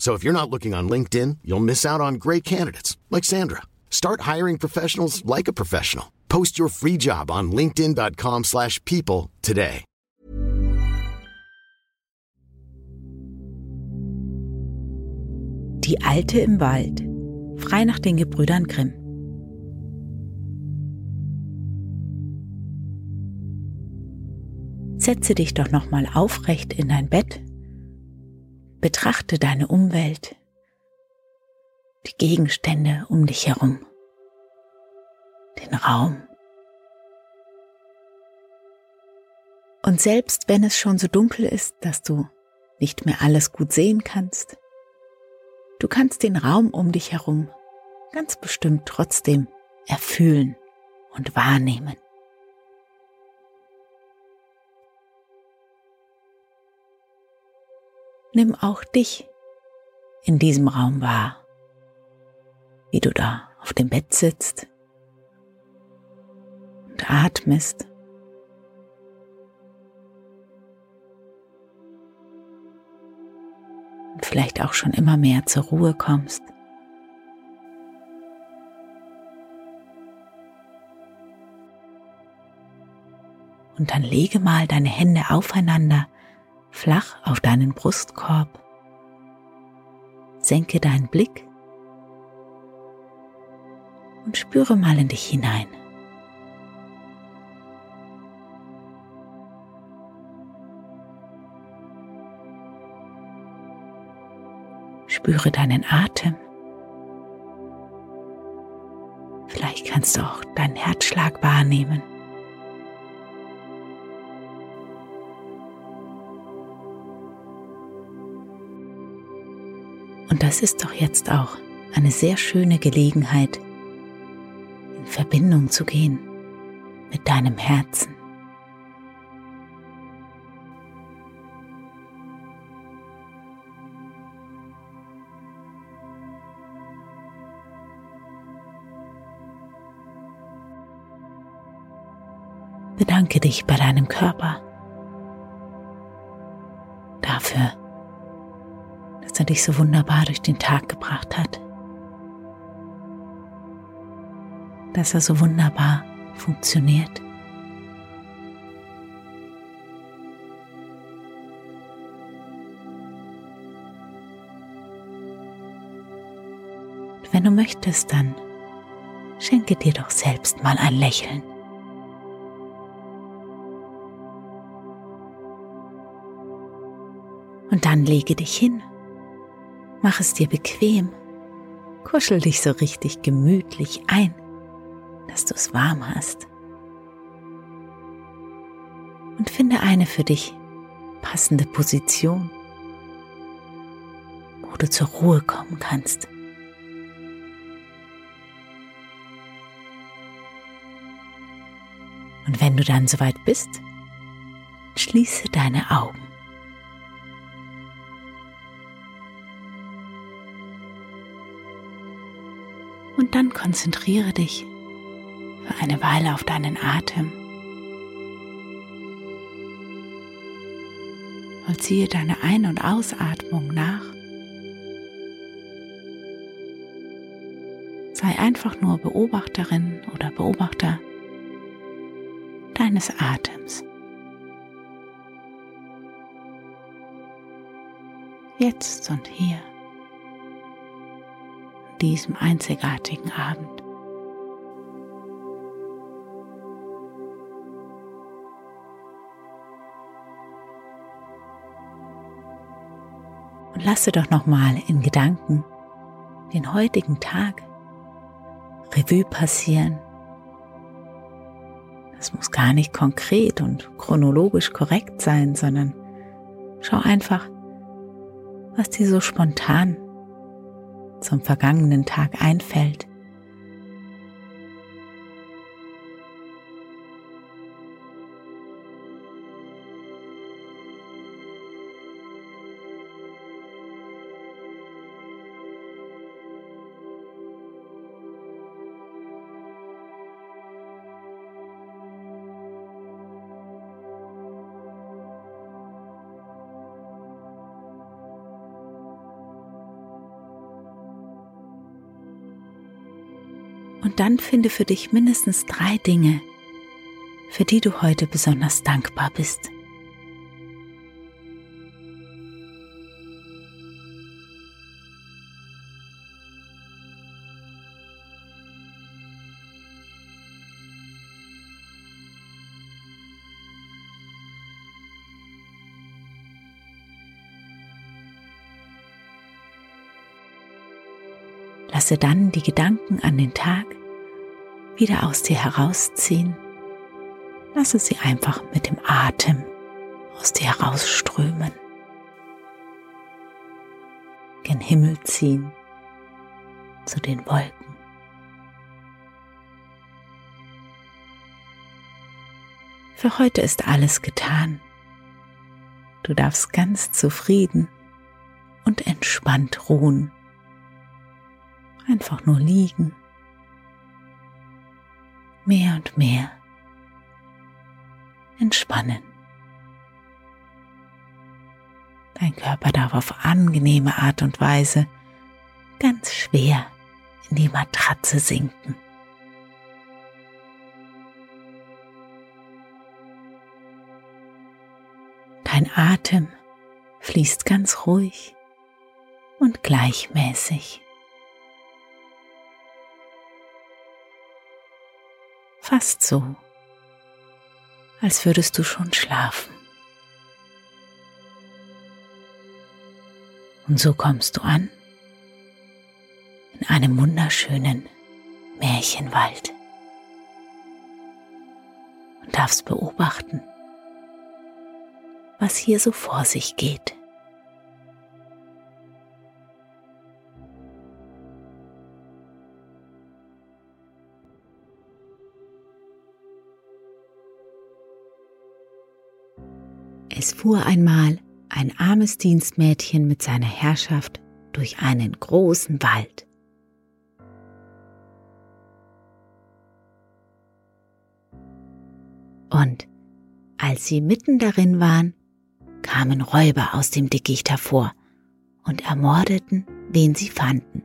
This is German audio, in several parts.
So if you're not looking on LinkedIn, you'll miss out on great candidates like Sandra. Start hiring professionals like a professional. Post your free job on linkedin.com/people today. Die Alte im Wald. Frei nach den Gebrüdern Grimm. Setze dich doch noch mal aufrecht in dein Bett. Betrachte deine Umwelt, die Gegenstände um dich herum, den Raum. Und selbst wenn es schon so dunkel ist, dass du nicht mehr alles gut sehen kannst, du kannst den Raum um dich herum ganz bestimmt trotzdem erfühlen und wahrnehmen. Nimm auch dich in diesem Raum wahr, wie du da auf dem Bett sitzt und atmest. Und vielleicht auch schon immer mehr zur Ruhe kommst. Und dann lege mal deine Hände aufeinander flach auf deinen Brustkorb. Senke deinen Blick und spüre mal in dich hinein. Spüre deinen Atem. Vielleicht kannst du auch deinen Herzschlag wahrnehmen. Das ist doch jetzt auch eine sehr schöne Gelegenheit, in Verbindung zu gehen mit deinem Herzen. Bedanke dich bei deinem Körper dafür, er dich so wunderbar durch den Tag gebracht hat, dass er so wunderbar funktioniert. Und wenn du möchtest, dann schenke dir doch selbst mal ein Lächeln. Und dann lege dich hin. Mach es dir bequem. Kuschel dich so richtig gemütlich ein, dass du es warm hast. Und finde eine für dich passende Position, wo du zur Ruhe kommen kannst. Und wenn du dann soweit bist, schließe deine Augen. Und dann konzentriere dich für eine Weile auf deinen Atem. Vollziehe deine Ein- und Ausatmung nach. Sei einfach nur Beobachterin oder Beobachter deines Atems. Jetzt und hier diesem einzigartigen Abend. Und lasse doch nochmal in Gedanken den heutigen Tag Revue passieren. Das muss gar nicht konkret und chronologisch korrekt sein, sondern schau einfach, was dir so spontan zum vergangenen Tag einfällt. Und dann finde für dich mindestens drei Dinge, für die du heute besonders dankbar bist. Lasse dann die Gedanken an den Tag wieder aus dir herausziehen. Lasse sie einfach mit dem Atem aus dir herausströmen. Gen Himmel ziehen, zu den Wolken. Für heute ist alles getan. Du darfst ganz zufrieden und entspannt ruhen einfach nur liegen. Mehr und mehr entspannen. Dein Körper darf auf angenehme Art und Weise ganz schwer in die Matratze sinken. Dein Atem fließt ganz ruhig und gleichmäßig. Fast so, als würdest du schon schlafen. Und so kommst du an in einem wunderschönen Märchenwald und darfst beobachten, was hier so vor sich geht. Es fuhr einmal ein armes Dienstmädchen mit seiner Herrschaft durch einen großen Wald. Und als sie mitten darin waren, kamen Räuber aus dem Dickicht hervor und ermordeten, wen sie fanden.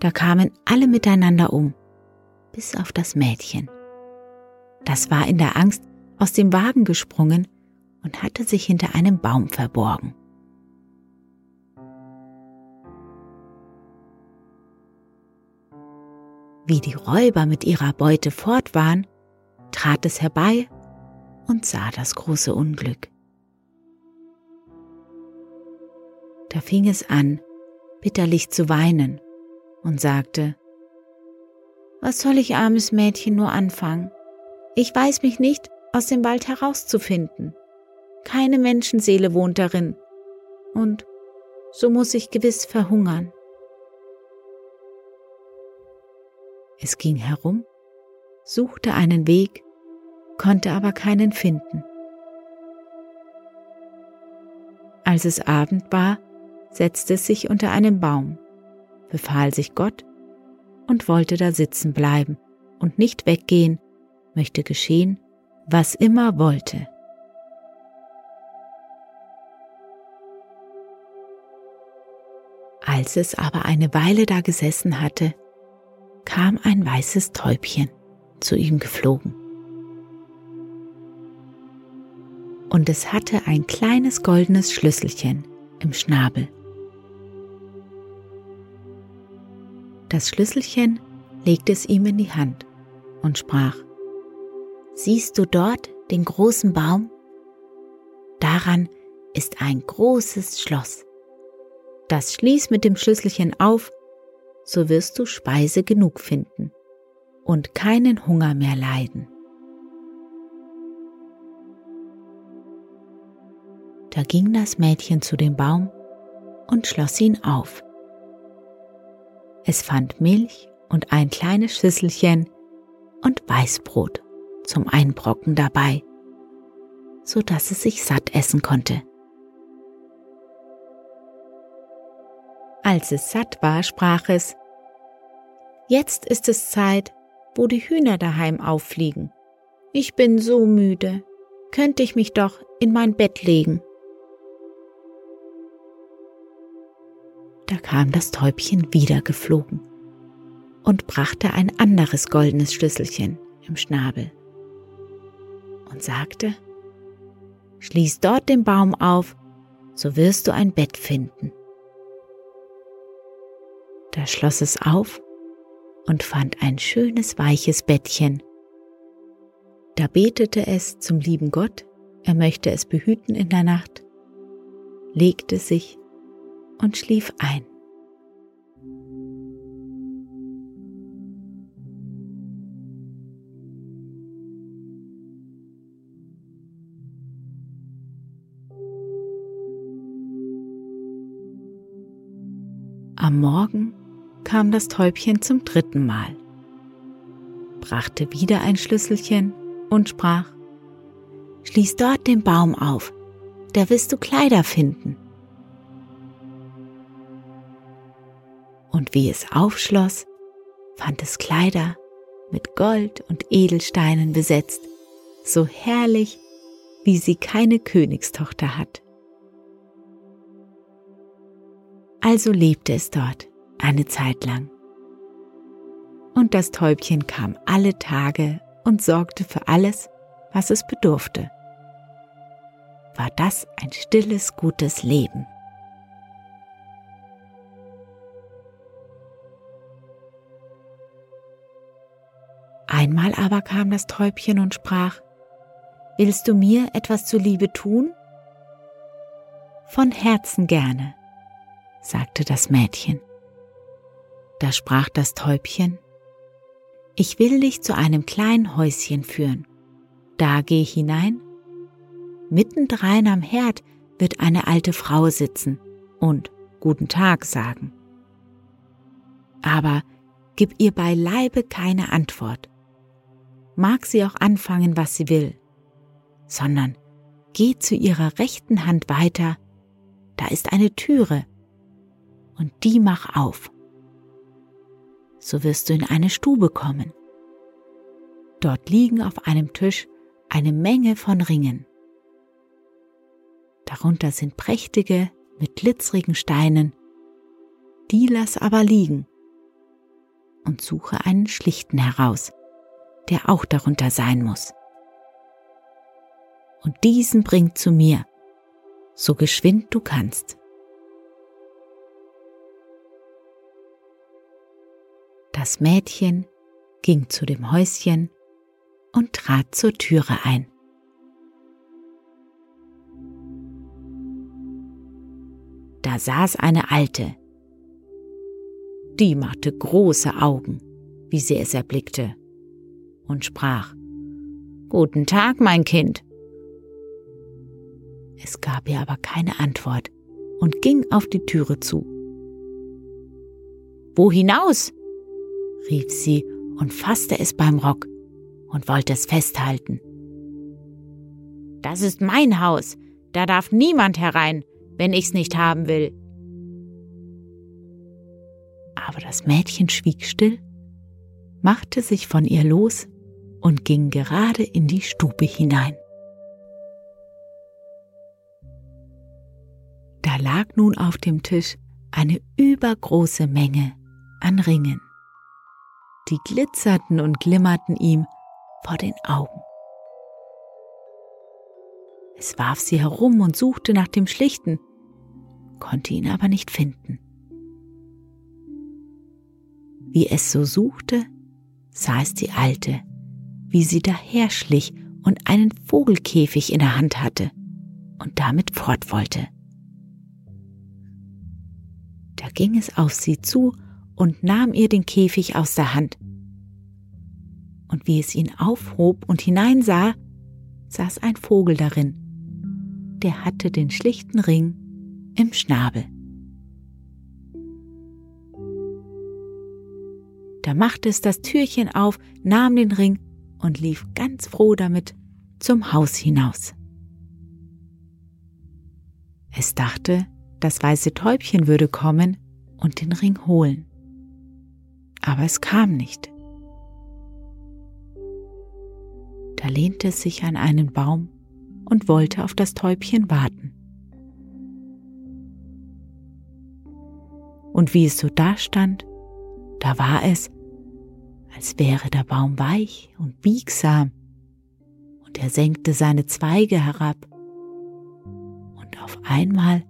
Da kamen alle miteinander um, bis auf das Mädchen. Das war in der Angst aus dem Wagen gesprungen und hatte sich hinter einem Baum verborgen. Wie die Räuber mit ihrer Beute fort waren, trat es herbei und sah das große Unglück. Da fing es an, bitterlich zu weinen und sagte, Was soll ich, armes Mädchen, nur anfangen? Ich weiß mich nicht, aus dem Wald herauszufinden. Keine Menschenseele wohnt darin. Und so muss ich gewiss verhungern. Es ging herum, suchte einen Weg, konnte aber keinen finden. Als es Abend war, setzte es sich unter einen Baum, befahl sich Gott und wollte da sitzen bleiben und nicht weggehen, möchte geschehen, was immer wollte. Als es aber eine Weile da gesessen hatte, kam ein weißes Täubchen zu ihm geflogen. Und es hatte ein kleines goldenes Schlüsselchen im Schnabel. Das Schlüsselchen legte es ihm in die Hand und sprach, Siehst du dort den großen Baum? Daran ist ein großes Schloss. Das schließ mit dem Schlüsselchen auf, so wirst du Speise genug finden und keinen Hunger mehr leiden. Da ging das Mädchen zu dem Baum und schloss ihn auf. Es fand Milch und ein kleines Schüsselchen und Weißbrot zum Einbrocken dabei, so dass es sich satt essen konnte. Als es satt war, sprach es, Jetzt ist es Zeit, wo die Hühner daheim auffliegen. Ich bin so müde, könnte ich mich doch in mein Bett legen. Da kam das Täubchen wieder geflogen und brachte ein anderes goldenes Schlüsselchen im Schnabel und sagte, Schließ dort den Baum auf, so wirst du ein Bett finden. Da schloss es auf und fand ein schönes weiches Bettchen. Da betete es zum lieben Gott, er möchte es behüten in der Nacht, legte sich und schlief ein. Am Morgen kam das Täubchen zum dritten Mal, brachte wieder ein Schlüsselchen und sprach, Schließ dort den Baum auf, da wirst du Kleider finden. Und wie es aufschloss, fand es Kleider mit Gold und Edelsteinen besetzt, so herrlich, wie sie keine Königstochter hat. Also lebte es dort eine Zeit lang. Und das Täubchen kam alle Tage und sorgte für alles, was es bedurfte. War das ein stilles, gutes Leben? Einmal aber kam das Täubchen und sprach, Willst du mir etwas zuliebe tun? Von Herzen gerne, sagte das Mädchen. Da sprach das Täubchen, Ich will dich zu einem kleinen Häuschen führen. Da geh hinein. Mittendrein am Herd wird eine alte Frau sitzen und Guten Tag sagen. Aber gib ihr beileibe keine Antwort. Mag sie auch anfangen, was sie will, sondern geh zu ihrer rechten Hand weiter, da ist eine Türe, und die mach auf so wirst du in eine Stube kommen. Dort liegen auf einem Tisch eine Menge von Ringen. Darunter sind prächtige mit glitzerigen Steinen. Die lass aber liegen und suche einen schlichten heraus, der auch darunter sein muss. Und diesen bring zu mir, so geschwind du kannst. Das Mädchen ging zu dem Häuschen und trat zur Türe ein. Da saß eine Alte. Die machte große Augen, wie sie es erblickte, und sprach, Guten Tag, mein Kind. Es gab ihr aber keine Antwort und ging auf die Türe zu. Wo hinaus? Rief sie und fasste es beim Rock und wollte es festhalten. Das ist mein Haus, da darf niemand herein, wenn ich's nicht haben will. Aber das Mädchen schwieg still, machte sich von ihr los und ging gerade in die Stube hinein. Da lag nun auf dem Tisch eine übergroße Menge an Ringen die glitzerten und glimmerten ihm vor den Augen. Es warf sie herum und suchte nach dem Schlichten, konnte ihn aber nicht finden. Wie es so suchte, sah es die Alte, wie sie daherschlich und einen Vogelkäfig in der Hand hatte. und damit fort wollte. Da ging es auf sie zu und nahm ihr den Käfig aus der Hand. Und wie es ihn aufhob und hineinsah, saß ein Vogel darin. Der hatte den schlichten Ring im Schnabel. Da machte es das Türchen auf, nahm den Ring und lief ganz froh damit zum Haus hinaus. Es dachte, das weiße Täubchen würde kommen und den Ring holen. Aber es kam nicht. Da lehnte es sich an einen Baum und wollte auf das Täubchen warten. Und wie es so dastand, da war es, als wäre der Baum weich und biegsam, und er senkte seine Zweige herab, und auf einmal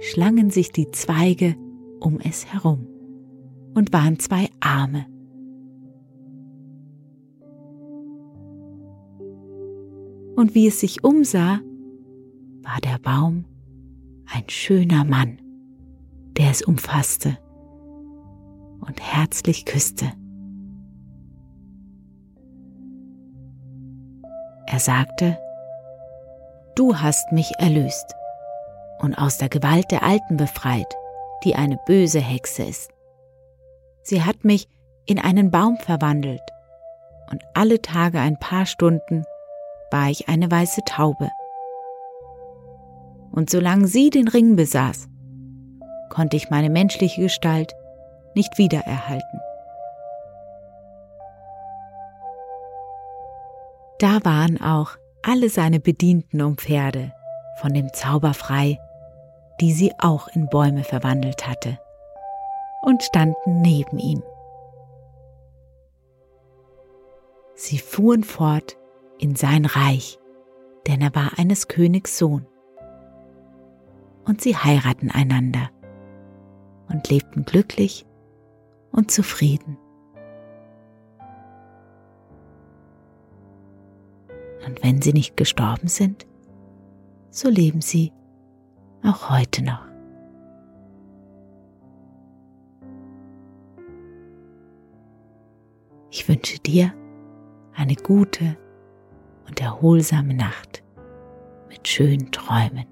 schlangen sich die Zweige um es herum und waren zwei Arme. Und wie es sich umsah, war der Baum ein schöner Mann, der es umfasste und herzlich küsste. Er sagte, Du hast mich erlöst und aus der Gewalt der Alten befreit, die eine böse Hexe ist. Sie hat mich in einen Baum verwandelt und alle Tage ein paar Stunden war ich eine weiße Taube. Und solange sie den Ring besaß, konnte ich meine menschliche Gestalt nicht wiedererhalten. Da waren auch alle seine Bedienten um Pferde von dem Zauber frei, die sie auch in Bäume verwandelt hatte, und standen neben ihm. Sie fuhren fort in sein Reich, denn er war eines Königs Sohn. Und sie heiraten einander und lebten glücklich und zufrieden. Und wenn sie nicht gestorben sind, so leben sie auch heute noch. Ich wünsche dir eine gute und erholsame Nacht mit schönen Träumen.